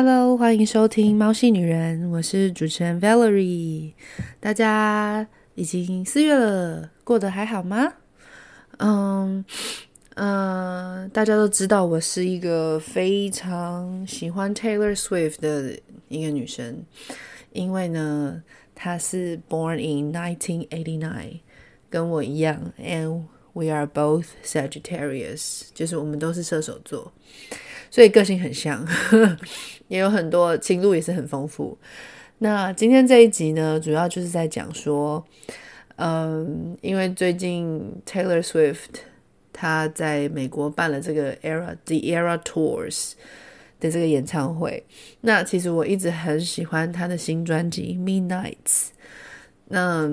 Hello，欢迎收听《猫系女人》，我是主持人 Valerie。大家已经四月了，过得还好吗？嗯嗯，大家都知道我是一个非常喜欢 Taylor Swift 的一个女生，因为呢，她是 Born in 1989，跟我一样，and we are both Sagittarius，就是我们都是射手座。所以个性很像，也有很多情路也是很丰富。那今天这一集呢，主要就是在讲说，嗯，因为最近 Taylor Swift 他在美国办了这个 Era The Era Tours 的这个演唱会。那其实我一直很喜欢他的新专辑 Midnights。那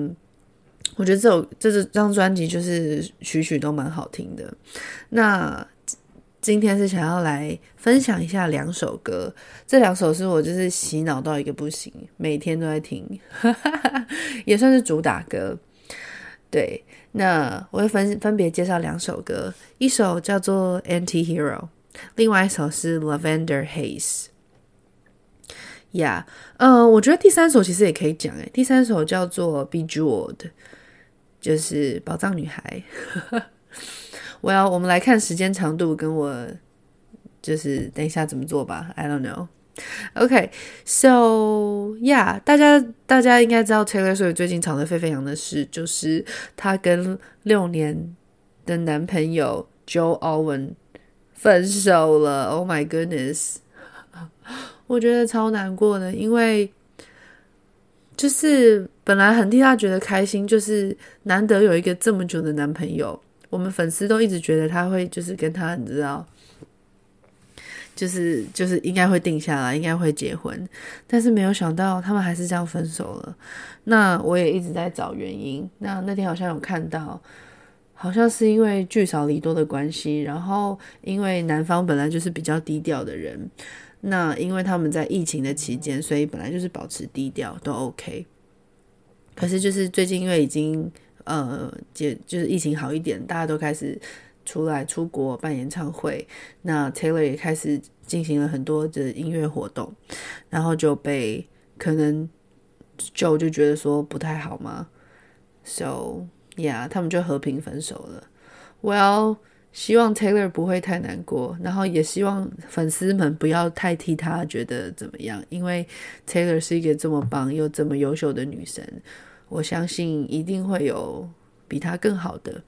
我觉得这首这这张专辑就是曲曲都蛮好听的。那今天是想要来分享一下两首歌，这两首是我就是洗脑到一个不行，每天都在听，也算是主打歌。对，那我会分分别介绍两首歌，一首叫做《Anti-Hero》，另外一首是《Lavender Haze》。呀，呃，我觉得第三首其实也可以讲，诶，第三首叫做《Bejeweled》，就是宝藏女孩。我要，我们来看时间长度，跟我就是等一下怎么做吧。I don't know. Okay, so yeah，大家大家应该知道 Taylor Swift 最近吵得沸沸扬的事，就是她跟六年的男朋友 Joe Alwyn 分手了。Oh my goodness，我觉得超难过的，因为就是本来很替她觉得开心，就是难得有一个这么久的男朋友。我们粉丝都一直觉得他会就是跟他，你知道，就是就是应该会定下来，应该会结婚，但是没有想到他们还是这样分手了。那我也一直在找原因。那那天好像有看到，好像是因为聚少离多的关系，然后因为男方本来就是比较低调的人，那因为他们在疫情的期间，所以本来就是保持低调都 OK。可是就是最近因为已经。呃，就就是疫情好一点，大家都开始出来出国办演唱会，那 Taylor 也开始进行了很多的音乐活动，然后就被可能 Joe 就觉得说不太好嘛，So yeah，他们就和平分手了。Well，希望 Taylor 不会太难过，然后也希望粉丝们不要太替他觉得怎么样，因为 Taylor 是一个这么棒又这么优秀的女生。我相信一定会有比他更好的，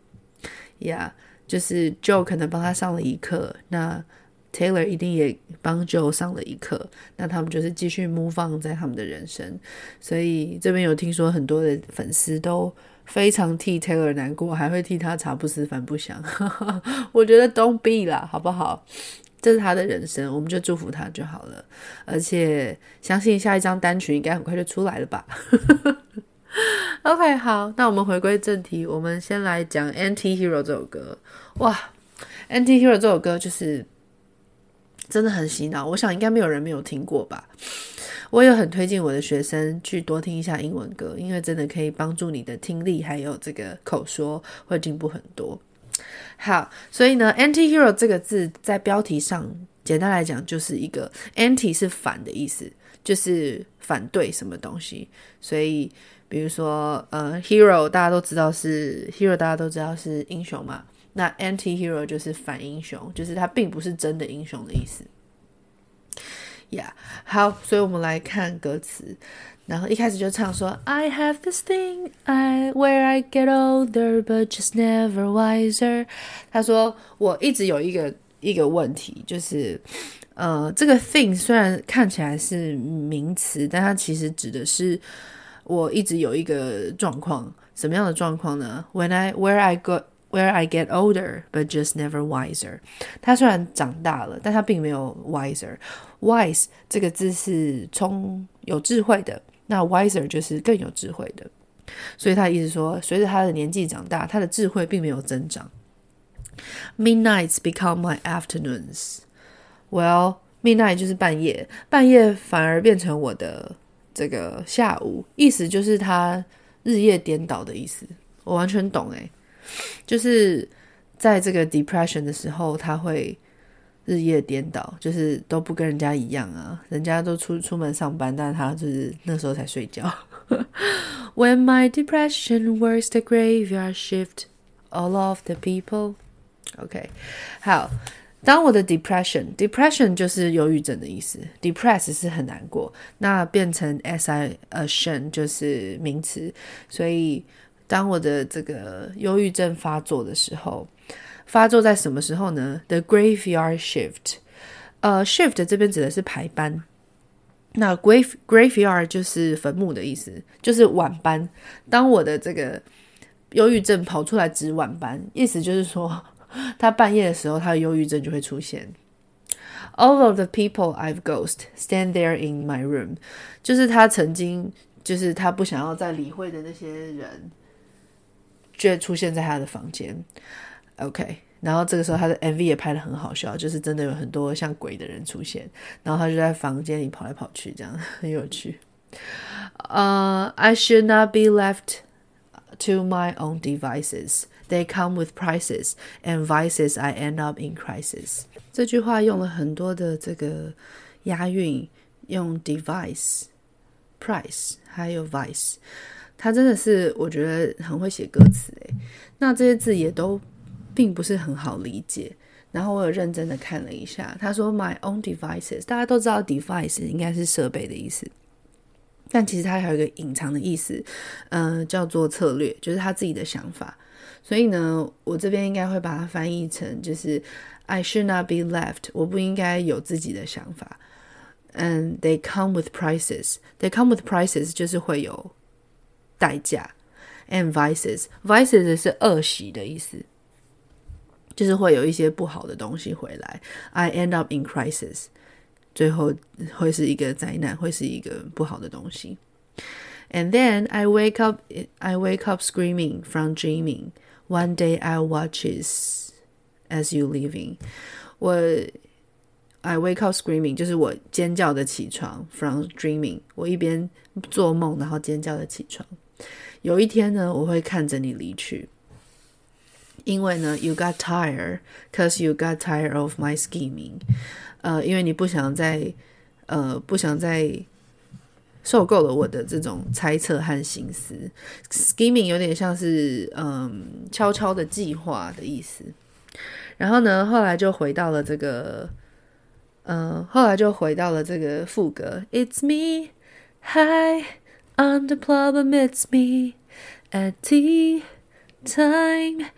呀、就是 Joe 可能帮他上了一课，那 Taylor 一定也帮 Joe 上了一课，那他们就是继续 move on 在他们的人生。所以这边有听说很多的粉丝都非常替 Taylor 难过，还会替他茶不思饭不想。我觉得 Don't be 啦，好不好？这是他的人生，我们就祝福他就好了。而且相信下一张单曲应该很快就出来了吧。OK，好，那我们回归正题，我们先来讲《Anti-Hero》这首歌。哇，《Anti-Hero》这首歌就是真的很洗脑，我想应该没有人没有听过吧。我也很推荐我的学生去多听一下英文歌，因为真的可以帮助你的听力还有这个口说会进步很多。好，所以呢，《Anti-Hero》这个字在标题上，简单来讲就是一个 “anti” 是反的意思，就是反对什么东西，所以。比如说，呃，hero 大家都知道是 hero，大家都知道是英雄嘛。那 anti-hero 就是反英雄，就是他并不是真的英雄的意思。yeah，好，所以我们来看歌词。然后一开始就唱说：“I have this thing, I where I get older, but just never wiser。”他说：“我一直有一个一个问题，就是，呃，这个 thing 虽然看起来是名词，但它其实指的是。”我一直有一个状况，什么样的状况呢？When I where I go where I get older, but just never wiser。他虽然长大了，但他并没有 wiser。Wise 这个字是聪有智慧的，那 wiser 就是更有智慧的。所以他意思说，随着他的年纪长大，他的智慧并没有增长。Midnights become my afternoons. Well, midnight 就是半夜，半夜反而变成我的。这个下午意思就是他日夜颠倒的意思，我完全懂诶，就是在这个 depression 的时候，他会日夜颠倒，就是都不跟人家一样啊。人家都出出门上班，但他就是那时候才睡觉。When my depression works the graveyard shift, all of the people. OK，好。当我的 depression，depression 就是忧郁症的意思，depress 是很难过，那变成 si a sion 就是名词。所以当我的这个忧郁症发作的时候，发作在什么时候呢？The graveyard shift，呃，shift 这边指的是排班。那 grave graveyard 就是坟墓的意思，就是晚班。当我的这个忧郁症跑出来值晚班，意思就是说，他半夜的时候，他的忧郁症就会出现。All of the people I've ghost stand there in my room，就是他曾经，就是他不想要再理会的那些人，就会出现在他的房间。OK，然后这个时候他的 MV 也拍得很好笑，就是真的有很多像鬼的人出现，然后他就在房间里跑来跑去，这样很有趣。呃、，I should not be left to my own devices. They come with prices and vices. I end up in crisis. 这句话用了很多的这个押韵，用 device、price 还有 vice，他真的是我觉得很会写歌词诶。那这些字也都。并不是很好理解，然后我有认真的看了一下，他说 my own devices，大家都知道 device 应该是设备的意思，但其实它还有一个隐藏的意思，嗯、呃，叫做策略，就是他自己的想法。所以呢，我这边应该会把它翻译成就是 I should not be left，我不应该有自己的想法。And they come with prices，they come with prices 就是会有代价，and vices，vices 是恶习的意思。就是会有一些不好的东西回来，I end up in crisis，最后会是一个灾难，会是一个不好的东西。And then I wake up, I wake up screaming from dreaming. One day I watches as you leaving. 我 I wake up screaming，就是我尖叫的起床，from dreaming。我一边做梦，然后尖叫的起床。有一天呢，我会看着你离去。因为呢，you got tired, cause you got tired of my scheming。呃，因为你不想再，呃，不想再受够了我的这种猜测和心思。scheming 有点像是嗯、悄悄的计划的意思。然后呢，后来就回到了这个，呃，后来就回到了这个副歌。It's me, hi, I'm the problem. It's me at tea time.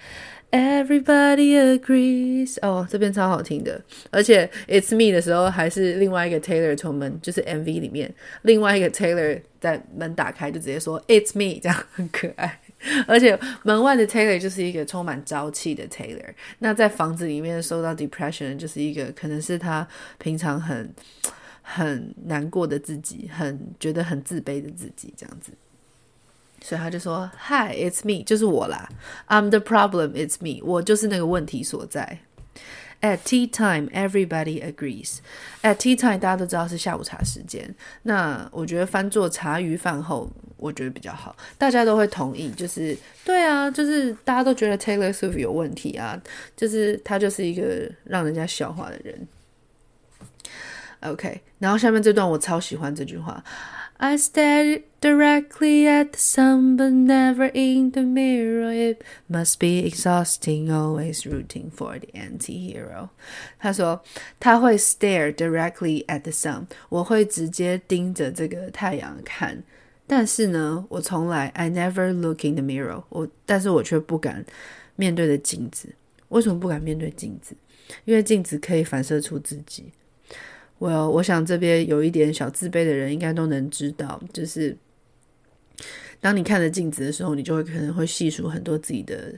Everybody agrees。哦，这边超好听的，而且 It's me 的时候还是另外一个 Taylor 从门，就是 MV 里面另外一个 Taylor 在门打开就直接说 It's me，这样很可爱。而且门外的 Taylor 就是一个充满朝气的 Taylor，那在房子里面受到 depression 就是一个可能是他平常很很难过的自己，很觉得很自卑的自己这样子。所以他就说：“Hi, it's me，就是我啦。I'm the problem, it's me，我就是那个问题所在。At tea time, everybody agrees. At tea time，大家都知道是下午茶时间。那我觉得翻作茶余饭后，我觉得比较好，大家都会同意。就是对啊，就是大家都觉得 Taylor Swift 有问题啊，就是他就是一个让人家笑话的人。OK，然后下面这段我超喜欢这句话。” I stared directly at the sun, but never in the mirror. It must be exhausting, always rooting for the anti-hero. 他说他会 stare directly at the sun，我会直接盯着这个太阳看。但是呢，我从来 I never look in the mirror。我但是我却不敢面对的镜子。为什么不敢面对镜子？因为镜子可以反射出自己。我、well, 我想这边有一点小自卑的人应该都能知道，就是当你看着镜子的时候，你就会可能会细数很多自己的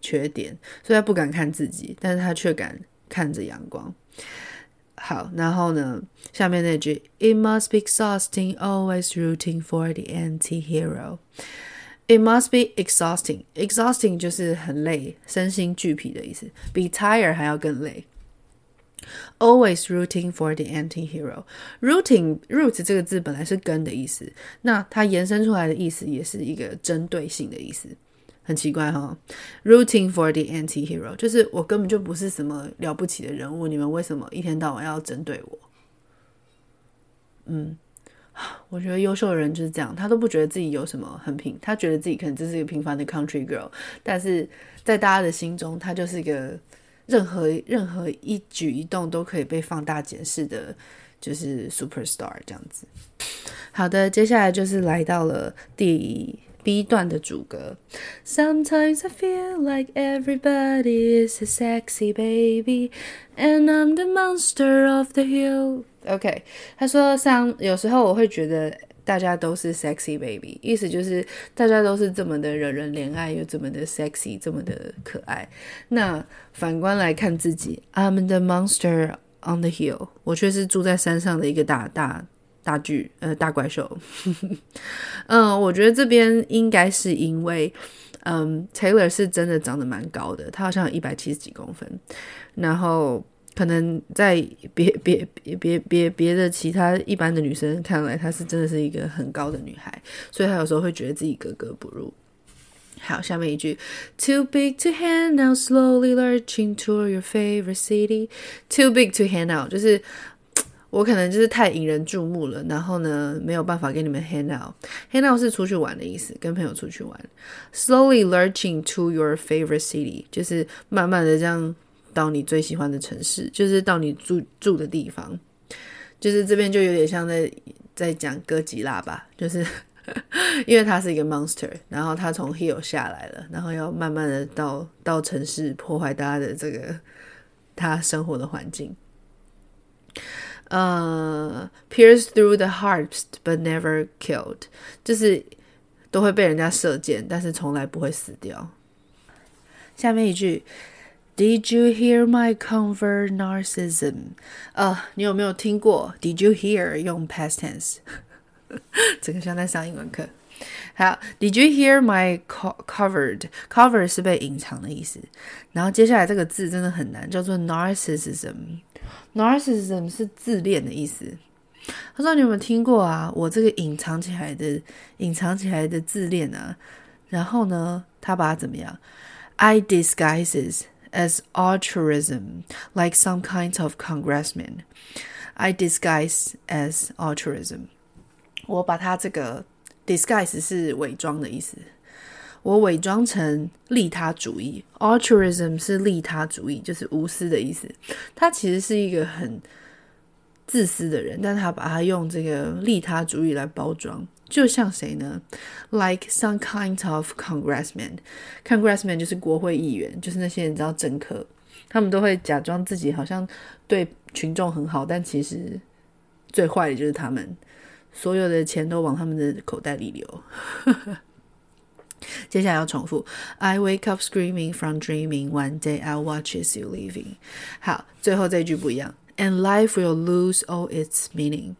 缺点，所以他不敢看自己，但是他却敢看着阳光。好，然后呢，下面那句，It must be exhausting, always rooting for the anti-hero. It must be exhausting, exhausting 就是很累，身心俱疲的意思，比 tired 还要更累。Always rooting for the anti-hero. Rooting root 这个字本来是根的意思，那它延伸出来的意思也是一个针对性的意思，很奇怪哈，rooting for the anti-hero，就是我根本就不是什么了不起的人物，你们为什么一天到晚要针对我？嗯，我觉得优秀的人就是这样，他都不觉得自己有什么很平，他觉得自己可能只是一个平凡的 country girl，但是在大家的心中，他就是一个任何任何一举一动都可以被放大检视的，就是 superstar 这样子。好的，接下来就是来到了第。B 段的主歌，Sometimes I feel like everybody is a sexy baby, and I'm the monster of the hill. OK，他说像有时候我会觉得大家都是 sexy baby，意思就是大家都是这么的惹人怜爱，又这么的 sexy，这么的可爱。那反观来看自己，I'm the monster on the hill，我却是住在山上的一个大大。大巨呃大怪兽，嗯，我觉得这边应该是因为，嗯，Taylor 是真的长得蛮高的，他好像有一百七十几公分，然后可能在别别别别别的其他一般的女生看来，她是真的是一个很高的女孩，所以她有时候会觉得自己格格不入。好，下面一句，Too big to hand out, slowly lurching to your favorite city. Too big to hand out，就是。我可能就是太引人注目了，然后呢，没有办法给你们 hang out。hang out 是出去玩的意思，跟朋友出去玩。Slowly lurching to your favorite city，就是慢慢的这样到你最喜欢的城市，就是到你住住的地方。就是这边就有点像在在讲哥吉拉吧，就是 因为他是一个 monster，然后他从 hill 下来了，然后要慢慢的到到城市破坏大家的这个他生活的环境。呃、，pierce through the hearts but never killed，就是都会被人家射箭，但是从来不会死掉。下面一句，Did you hear my convert narcissism？呃你有没有听过？Did you hear 用 past tense？这个像在上英文课。好，Did you hear my covered？cover 是被隐藏的意思。然后接下来这个字真的很难，叫做 narcissism。Narcissism 是自恋的意思。他说：“你有没有听过啊？我这个隐藏起来的、隐藏起来的自恋啊。然后呢，他把它怎么样？I disguises as altruism, like some kind of congressman. I disguise as altruism。我把它这个 disguise 是伪装的意思。”我伪装成利他主义，altruism 是利他主义，就是无私的意思。他其实是一个很自私的人，但他把他用这个利他主义来包装， 就像谁呢？Like some kind of congressman，congressman 就是国会议员，就是那些人知道政客，他们都会假装自己好像对群众很好，但其实最坏的就是他们，所有的钱都往他们的口袋里流。接下来要重复，I wake up screaming from dreaming. One day I'll watch as you leaving. 好，最后这句不一样 ，And life will lose all its meaning.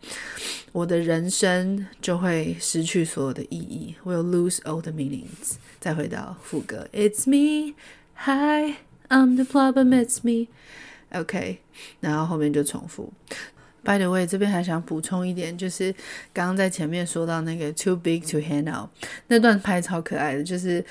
我的人生就会失去所有的意义，will lose all the meanings. 再回到副歌，It's me, hi, I'm the problem, it's me. OK，然后后面就重复。By the way，这边还想补充一点，就是刚刚在前面说到那个 too big to handle 那段拍超可爱的，就是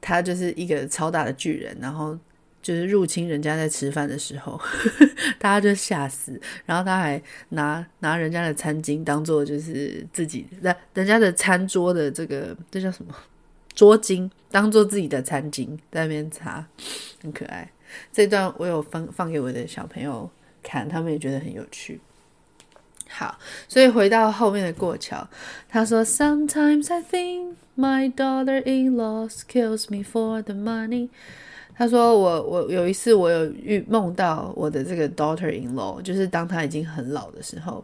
他就是一个超大的巨人，然后 就是入侵人家在吃饭的时候，大家就吓死，然后他还拿拿人家的餐巾当做就是自己那人家的餐桌的这个这叫什么桌巾，当做自己的餐巾在那边擦，很可爱。这段我有放放给我的小朋友看，他们也觉得很有趣。好，所以回到后面的过桥，他说：“Sometimes I think my daughter-in-law kills me for the money。”他说我：“我有一次我有遇梦到我的这个 daughter-in-law，就是当他已经很老的时候。”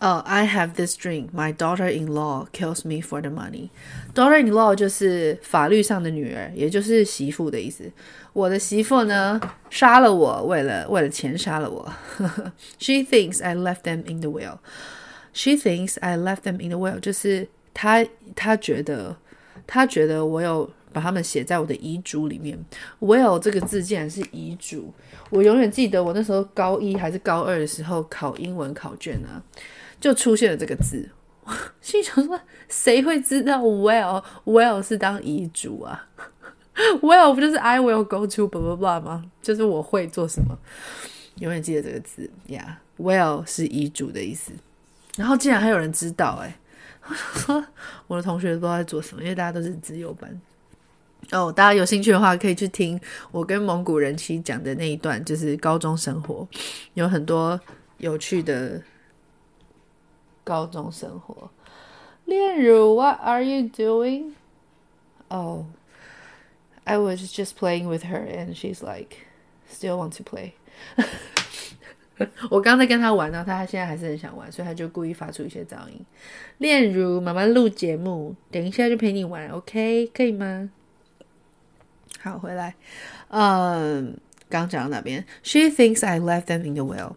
哦、，I have this dream. My daughter-in-law kills me for the money. Daughter-in-law 就是法律上的女儿，也就是媳妇的意思。我的媳妇呢，杀了我，为了为了钱杀了我。She thinks I left them in the will. She thinks I left them in the will，就是她她觉得她觉得我有把他们写在我的遗嘱里面。Will 这个字竟然是遗嘱，我永远记得我那时候高一还是高二的时候考英文考卷啊。就出现了这个字，心想说，谁会知道 will will 是当遗嘱啊？will 不就是 I will go to blah blah blah 吗？就是我会做什么，永远记得这个字呀。Yeah, will 是遗嘱的意思。然后竟然还有人知道，哎，我的同学都在做什么，因为大家都是资优班。哦，大家有兴趣的话，可以去听我跟蒙古人妻讲的那一段，就是高中生活，有很多有趣的高中生活。恋乳，What are you doing? Oh, I was just playing with her, and she's like, still want to play. 我刚才跟他玩呢，他现在还是很想玩，所以他就故意发出一些噪音。恋乳，妈妈录节目，等一下就陪你玩，OK？可以吗？好，回来。嗯，刚讲到哪边？She thinks I left them in the will。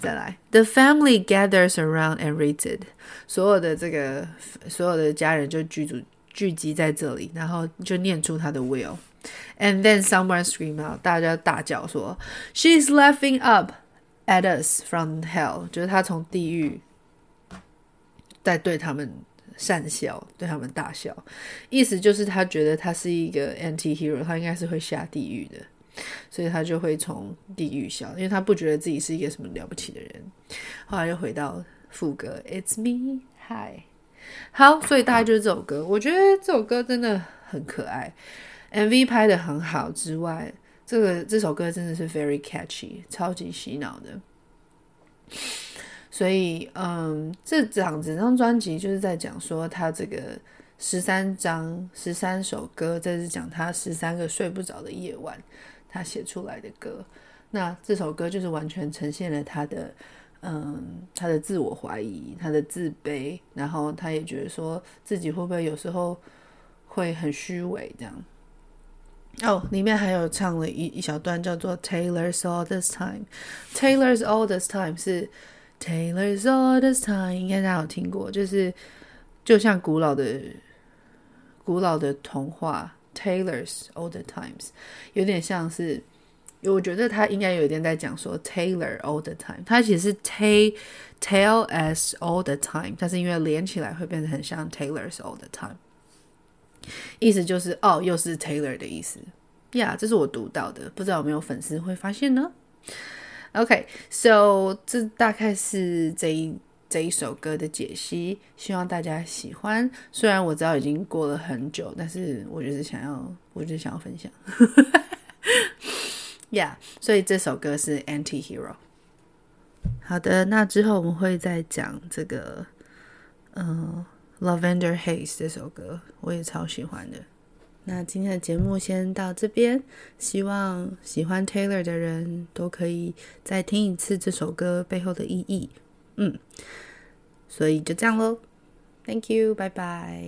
再来，The family gathers around and reads it。所有的这个所有的家人就聚集聚集在这里，然后就念出他的 will。And then someone scream out，大家大叫说，She's laughing up at us from hell。就是他从地狱在对他们 善笑，对他们大笑，意思就是他觉得他是一个 anti-hero，他应该是会下地狱的，所以他就会从地狱笑，因为他不觉得自己是一个什么了不起的人。后来又回到副歌，It's me, hi。好，所以大概就是这首歌，我觉得这首歌真的很可爱，MV 拍得很好之外，这个这首歌真的是 very catchy，超级洗脑的。所以，嗯，这张整张专辑就是在讲说他这个十三张十三首歌，这是讲他十三个睡不着的夜晚，他写出来的歌。那这首歌就是完全呈现了他的，嗯，他的自我怀疑，他的自卑，然后他也觉得说自己会不会有时候会很虚伪这样。哦，里面还有唱了一一小段叫做 Taylor's All This Time，Taylor's All This Time 是。Taylor's all this time，应该大家有听过，就是就像古老的古老的童话，Taylor's all the times，有点像是，我觉得他应该有一点在讲说 Taylor all the time，他其实是 Tay Tale as all the time，但是因为连起来会变得很像 Taylor's all the time，意思就是哦，又是 Taylor 的意思呀这是我读到的，不知道有没有粉丝会发现呢？OK，so、这大概是这一这一首歌的解析，希望大家喜欢。虽然我知道已经过了很久，但是我就是想要，我就是想要分享。Yeah，所以这首歌是 Anti-Hero。好的，那之后我们会再讲这个，嗯、Lavender Haze 这首歌，我也超喜欢的。那今天的节目先到这边，希望喜欢 Taylor 的人都可以再听一次这首歌背后的意义。嗯，所以就这样喽，Thank you，拜拜。